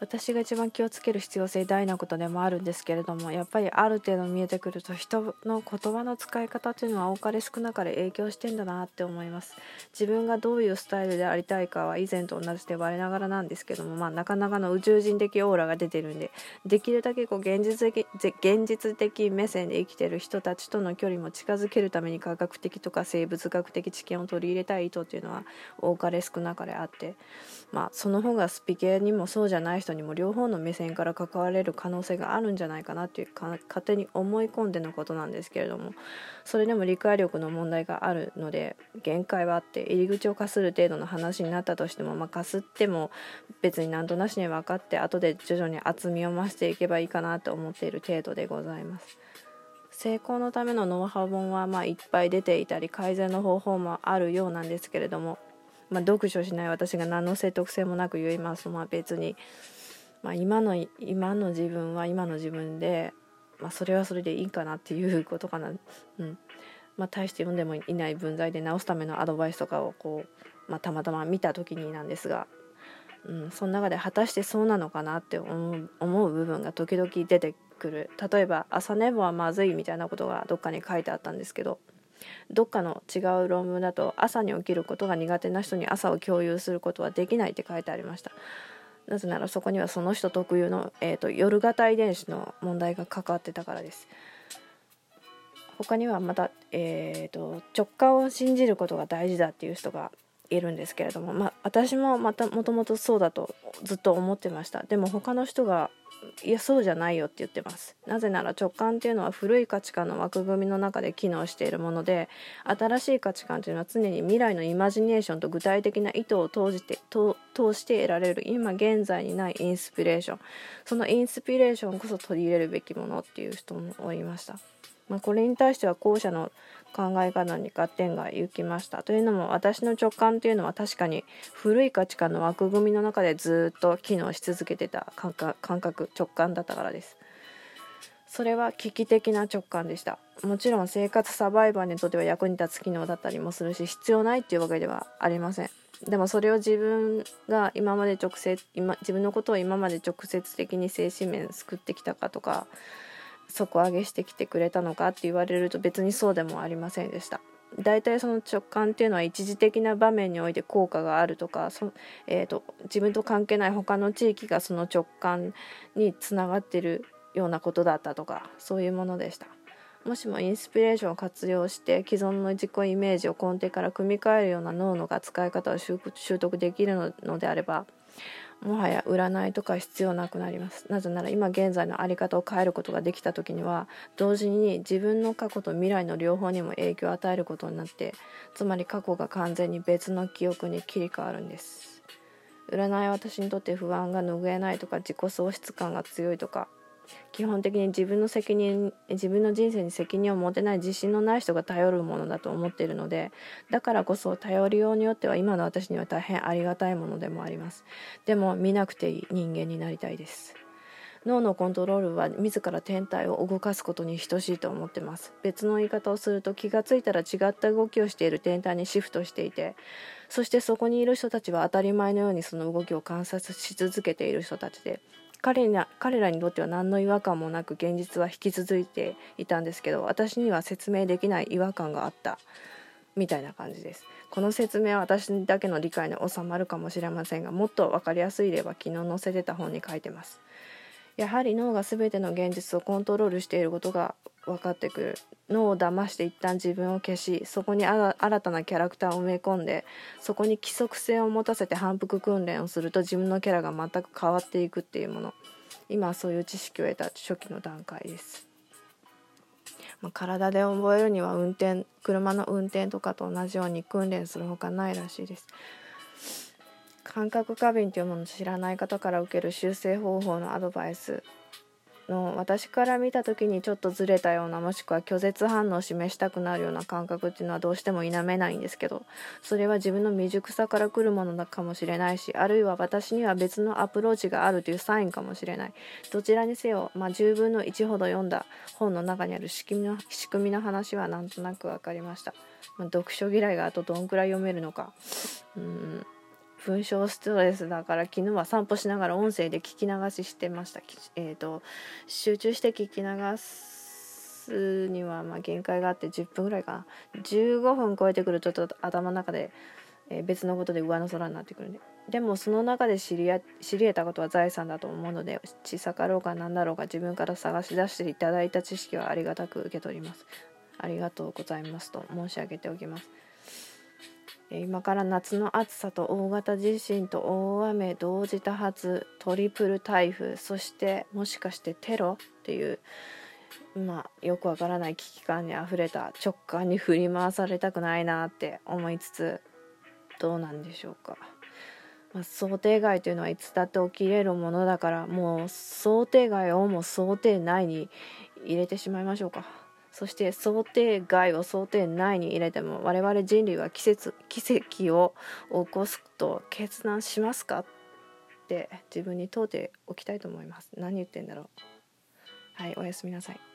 私が一番気をつける必要性大なことでもあるんですけれどもやっぱりある程度見えてくると人の言葉の使い方というのは多かれ少なかれ影響してんだなって思います。自分がどういうスタイルでありたいかは以前と同じで我ながらなんですけどもまあなかなかの宇宙人的オーラが出てるんでできるだけこう現実的現実的目線で生きてる人たちとの距離も近づけるために科学的とか生物学的知見を取り入れたい意図っていうのは多かれ少なかれあってまあその方がスピ系にもそうじゃない人人にも両方の目線から関われる可能性があるんじゃないかなっていうか勝手に思い込んでのことなんですけれどもそれでも理解力の問題があるので限界はあって入り口をかする程度の話になったとしても、まあ、かすっても別になんとなしに分かって後で徐々に厚みを増していけばいいかなと思っている程度でございます。成功のためのノウハウ本はまあいっぱい出ていたり改善の方法もあるようなんですけれども、まあ、読書しない私が何の説得性もなく言います。と、まあ、別にまあ、今の今の自分は今の自分で、まあ、それはそれでいいかなっていうことかな、うん。まあ、大して読んでもいない分際で直すためのアドバイスとかをこう、まあ、たまたま見た時になんですが、うん、その中で果たしてそうなのかなって思う部分が時々出てくる。例えば「朝寝坊はまずい」みたいなことがどっかに書いてあったんですけど。どっかの違う論文だと朝に起きることが苦手な人に朝を共有することはできないって書いてありました。なぜならそこにはその人特有の、えーと、夜型遺伝子の問題が関わってたからです。他にはまた、えーと、直感を信じることが大事だっていう人がいるんですけれども、まあ、私もまたもともとそうだとずっと思ってました。でも他の人がいやそうじゃないよって言ってます。なぜなら直感っていうのは古い価値観の枠組みの中で機能しているもので新しい価値観というのは常に未来のイマジネーションと具体的な意図を通じて通して得られる今現在にないインスピレーション。そのインスピレーションこそ取り入れるべきものっていう人もおりました、まあ、これに対しては後者の考え方に合点が行きました。というのも私の直感というのは確かに古い価値観の枠組みの中でずっと機能し続けてた感覚直感だったからです。それは危機的な直感でした。もちろん生活サバイバーにとっては役に立つ機能だったりもするし必要ないっていうわけではありません。でもそれを自分が今まで直接今自分のことを今まで直接的に精神面救ってきたかとか底上げしてきてくれたのかって言われると別にそうでもありませんでした。大体その直感っていうのは一時的な場面において効果があるとかそ、えーと、自分と関係ない他の地域がその直感につながってるようなことだったとかそういうものでしたもしもインスピレーションを活用して既存の自己イメージを根底から組み替えるような脳のが使い方を習得できるのであればもはや占いとか必要なくなります。なぜなら今現在の在り方を変えることができた時には同時に自分の過去と未来の両方にも影響を与えることになってつまり過去が完全に別の記憶に切り替わるんです。占いは私にとって不安が拭えないとか自己喪失感が強いとか基本的に自分の責任自分の人生に責任を持てない自信のない人が頼るものだと思っているのでだからこそ頼りようによっては今の私には大変ありがたいものでもあります。でも見なくていい人間になりたいです。脳のコントロールは自ら天体を動かすことに等しいと思ってます。別の言い方をすると気がついたら違った動きをしている天体にシフトしていてそしてそこにいる人たちは当たり前のようにその動きを観察し続けている人たちで彼ら彼らにとっては何の違和感もなく現実は引き続いていたんですけど私には説明できない違和感があった。みたいな感じです。この説明は私だけの理解に収まるかもしれませんがもっと分かりやすい例は昨日載せてた本に書いてます。やはり脳が全ての現実をコントロールしていることが分かってくる脳を騙して一旦自分を消しそこに新たなキャラクターを埋め込んでそこに規則性を持たせて反復訓練をすると自分のキャラが全く変わっていくっていうもの。今はそういう知識を得た初期の段階です、まあ、体で覚えるには運転車の運転とかと同じように訓練するほかないらしいです。感覚過敏というものを知らない方から受ける修正方法のアドバイス。の私から見た時にちょっとずれたようなもしくは拒絶反応を示したくなるような感覚っていうのはどうしても否めないんですけどそれは自分の未熟さから来るものだかもしれないしあるいは私には別のアプローチがあるというサインかもしれない。どちらにせよ、まあ、10分の1ほど読んだ本の中にある仕組みの仕組みの話はなんとなく分かりました、まあ、読書嫌いがあとどんくらい読めるのか。うん。文章ストレスだから昨日は散歩しながら音声で聞き流ししてました。えーと、集中して聞き流すにはま限界があって10分ぐらいかな。15分超えてくるとちょっと頭の中で、え別のことで上の空になってくるんで。でもその中で知り知り得たことは財産だと思うので小さかろうが何だろうが自分から探し出していただいた知識はありがたく受け取ります。ありがとうございますと申し上げておきます。今から夏の暑さと大型地震と大雨同時多発トリプル台風そしてもしかしてテロっていうまあよくわからない危機感にあふれた直感に振り回されたくないなって思いつつどうなんでしょうか。まあ、想定外というのはいつだって起きれるものだからもう想定外をも想定内に入れてしまいましょうか。そして想定外を想定内に入れても我々人類は季節奇跡を起こすと決断しますかって自分に問うておきたいと思います。何言ってんだろう。はいおやすみなさい。